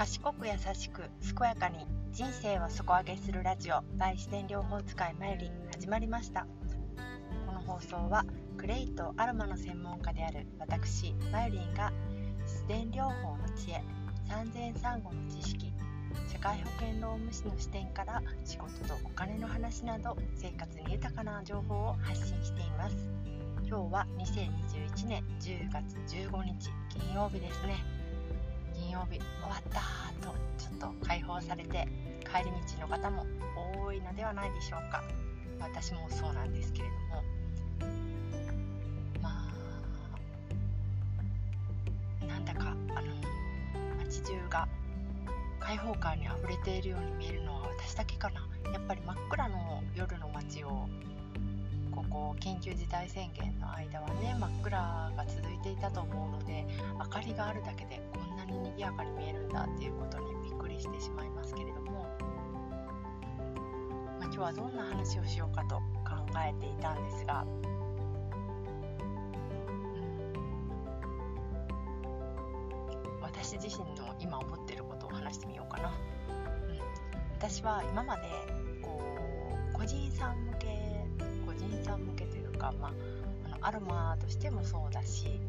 賢く優しく健やかに人生を底上げするラジオ by 自然療法使いマユリン始まりました。この放送はクレイとアロマの専門家である私マユリンが自然療法の知恵産前産後の知識社会保険労務士の視点から仕事とお金の話など生活に豊かな情報を発信しています。今日は2021年10月15日金曜日ですね。金曜日終わったとちょっと解放されて帰り道の方も多いのではないでしょうか。私もそうなんですけれども。まあなんだかあの街中が開放感にあふれているように見えるのは私だけかな。やっぱり真っ暗の夜の街をここ緊急事態宣言の間はね真っ暗が続いていたと思うので明かりがあるだけでこんに賑やかに見えるんだっていうことにびっくりしてしまいますけれども、まあ、今日はどんな話をしようかと考えていたんですが、うん、私自身の今思っていることを話してみようかな。うん、私は今までこう個人さん向け個人さん向けというか、まあ、あのアロマとしてもそうだし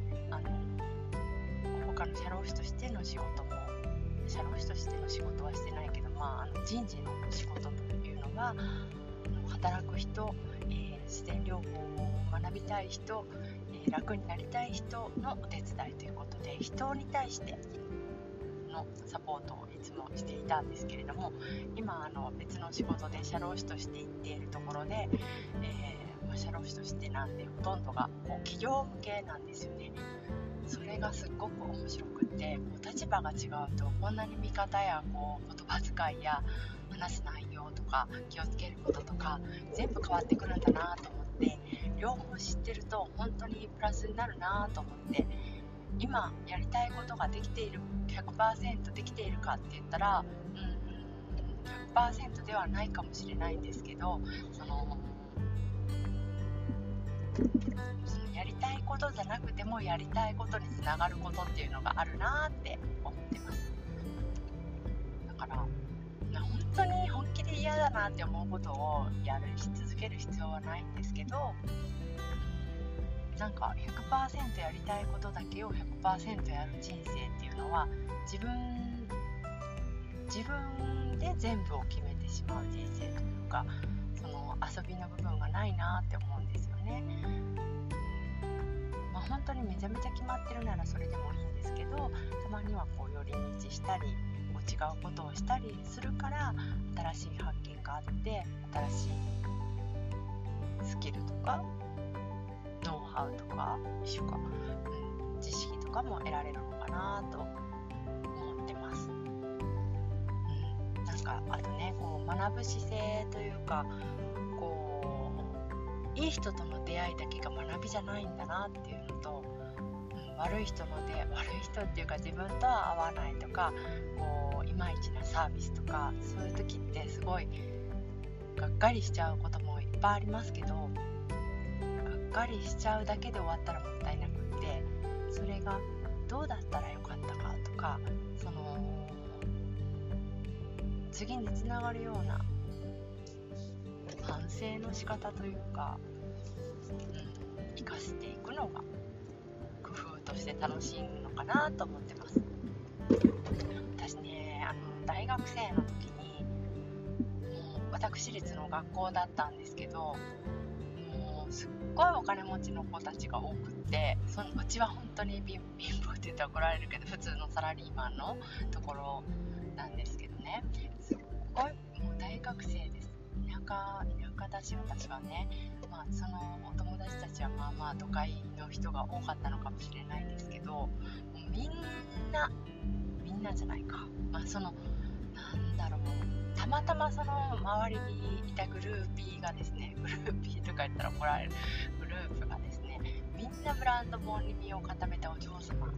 あの他の社労士としての仕事も社労士としての仕事はしてないけど、まあ、あの人事の仕事というのは働く人、えー、自然療法を学びたい人、えー、楽になりたい人のお手伝いということで人に対してのサポートをいつもしていたんですけれども今あの別の仕事で社労士として行っているところで、えー、社労士としてなんでほとんどがこう企業向けなんですよね。それがすっごく面白くってこう立場が違うとこんなに見方やこう言葉遣いや話す内容とか気をつけることとか全部変わってくるんだなと思って両方知ってると本当にプラスになるなと思って今やりたいことができている100%できているかって言ったら、うん、100%ではないかもしれないんですけどそのじゃなくてもやりたいことにつながることっていうのがあるなって思ってますだから本当に本気で嫌だなって思うことをやるし続ける必要はないんですけどなんか100%やりたいことだけを100%やる人生っていうのは自分自分で全部を決めてしまう人生というかその遊びの部分がないなって思うんですよね。本当にめちゃめちゃ決まってるならそれでもいいんですけどたまにはこう寄り道したりこう違うことをしたりするから新しい発見があって新しいスキルとかノウハウとか一緒か、うん、知識とかも得られるのかなと思ってます。うん、なんかあとねこう学ぶ姿勢というかいい人との出会いだけが学びじゃないんだなっていうのと、うん、悪い人の出 悪い人っていうか自分とは合わないとかこういまいちなサービスとかそういう時ってすごいがっかりしちゃうこともいっぱいありますけどがっかりしちゃうだけで終わったらもったいなくってそれがどうだったらよかったかとかその次につながるような省の仕方というか、うん、生かしていくのが工夫として楽しいのかなと思ってます。私ねあの大学生の時にもう私立の学校だったんですけどもうすっごいお金持ちの子たちが多くってそのうちは本当に貧乏って言ったら怒られるけど普通のサラリーマンのところなんですけどね。すっごいもう大学生で田舎田舎だし私はね、まあ、そのお友達たちはまあまあ都会の人が多かったのかもしれないですけどみんなみんなじゃないか、まあ、そのなんだろう。たまたまその周りにいたグルーピーがですね グルーピーとか言ったら怒られるグループがですねみんなブランド本に身を固めたお嬢様。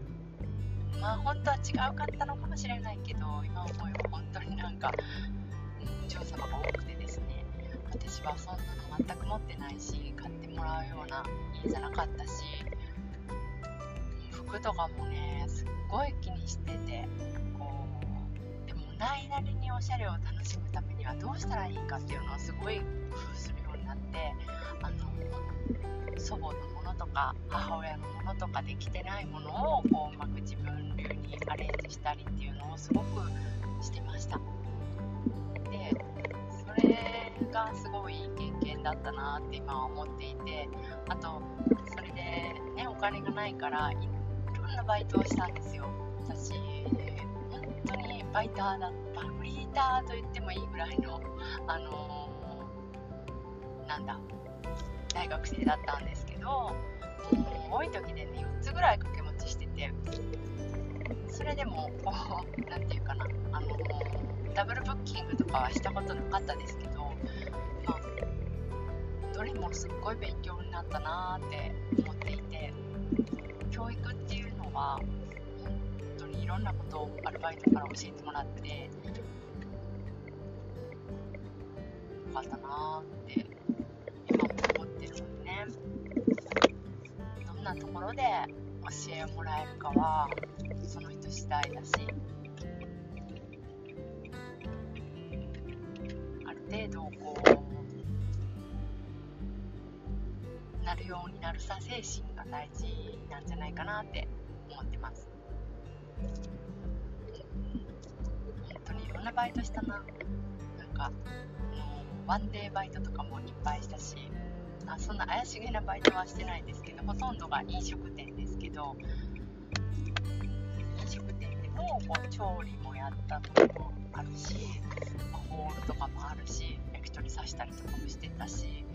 まあ本当は違うかったのかもしれないけど今思えば本当になんか、お嬢様が多くてね。私はそんなの全く持ってないし買ってもらうような家じゃなかったし服とかもねすっごい気にしててこうでもないなりにおしゃれを楽しむためにはどうしたらいいかっていうのをすごい工夫するようになってあの祖母のものとか母親のものとかできてないものをこううまく自分流にアレンジしたりっていうのをすごくしてました。だったなって今は思っていてあとそれでねお金がないからいろんなバイトをしたんですよ。私本当にバイターだったフリーターと言ってもいいぐらいのあのー、なんだ大学生だったんですけど多い時でね4つぐらい掛け持ちしててそれでもこう何て言うかなあのダブルブッキングとかはしたことなかったですけど、れもすっごい勉強になったなって思っていて教育っていうのは本当にいろんなことをアルバイトから教えてもらってよかったなって今も思ってるのでね。どんなところで教えをもらえるかはその人次第だしある程度こうなるようになるさ精神が大事なんじゃないかなって思ってます。本当にいろんなバイトしたな。なんかワンデーバイトとかもいっぱいしたしあそんな怪しげなバイトはしてないんですけどほとんどが飲食店ですけど飲食店でもこう調理もやったとこもあるし、ホールとかもあるし焼き鳥刺したりとかもしてたし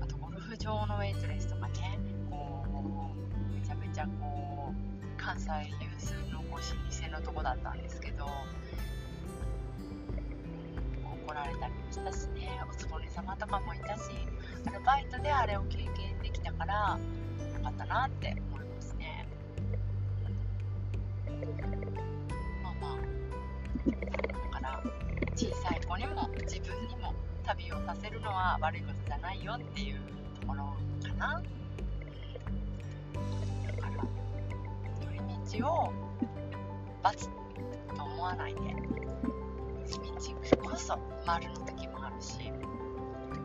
あとゴルフ場のウェイトレスとかねこうめちゃめちゃこう関西有数のこう老舗のとこだったんですけど怒られたりもしたしねおつぼね様とかもいたしアルバイトであれを経験できたからよかったなって思いますね。まあまあ。だから小さい子にも自分にも旅をさせるのは悪いことじゃないよっていうころかな。だから寄り道を罰と思わないで道こそ丸の時もあるし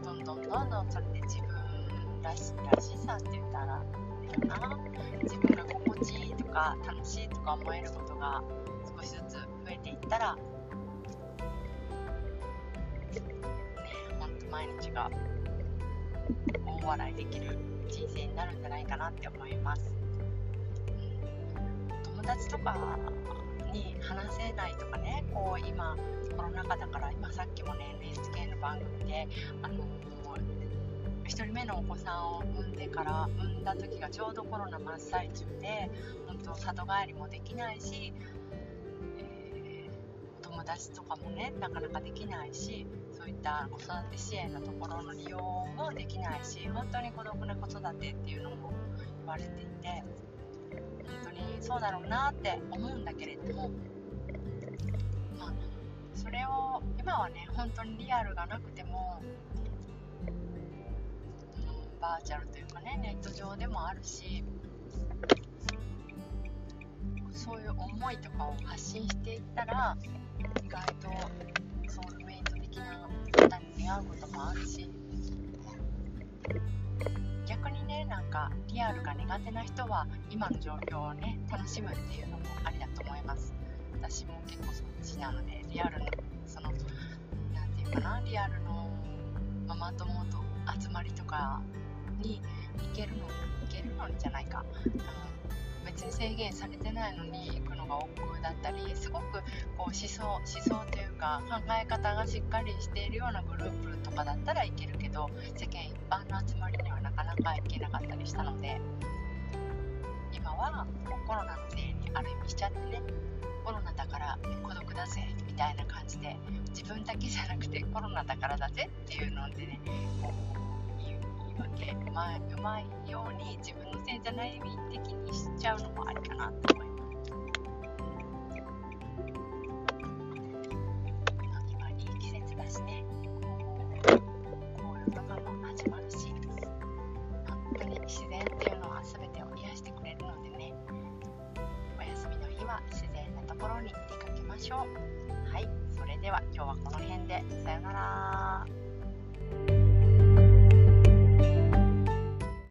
どんどんどんどんそれで自分らしらしさって言ったらいいかな。自分が心地いいとか楽しいとか思えることが少しずつ増えていったらねほん毎日が大笑いできる人生になるんじゃないかなって思います、友達とかに話せないとかねこう今コロナ禍だから今さっきもね NHK の番組であの1人目のお子さんを産んでから産んだ時がちょうどコロナ真っ最中で本当里帰りもできないし、友達とかもねなかなかできないしそういった子育て支援のところの利用もできないし本当に孤独な子育てっていうのも言われていて本当にそうだろうなって思うんだけれどもまあそれを今はね本当にリアルがなくてもバーチャルというかねネット上でもあるしそういう思いとかを発信していったら意外とソウルメイト的な方に出会うこともあるし逆にねなんかリアルが苦手な人は今の状況をね楽しむっていうのもありだと思います。私も結構そっちなのでリアルのその何て言うかなリアルのママ友と集まりとかに行けるのに行けるのじゃないか。あの別に制限されてないのに行くのが億劫だったりすごくこう思想思想というか考え方がしっかりしているようなグループとかだったらいけるけど世間一般の集まりにはなかなか行けなかったりしたので今はコロナのせいにある意味しちゃってねコロナだから孤独だぜみたいな感じで自分だけじゃなくてコロナだからだぜっていうのでねこうまいうまいように自分のせいじゃない的にしちゃうのもありかなと思います。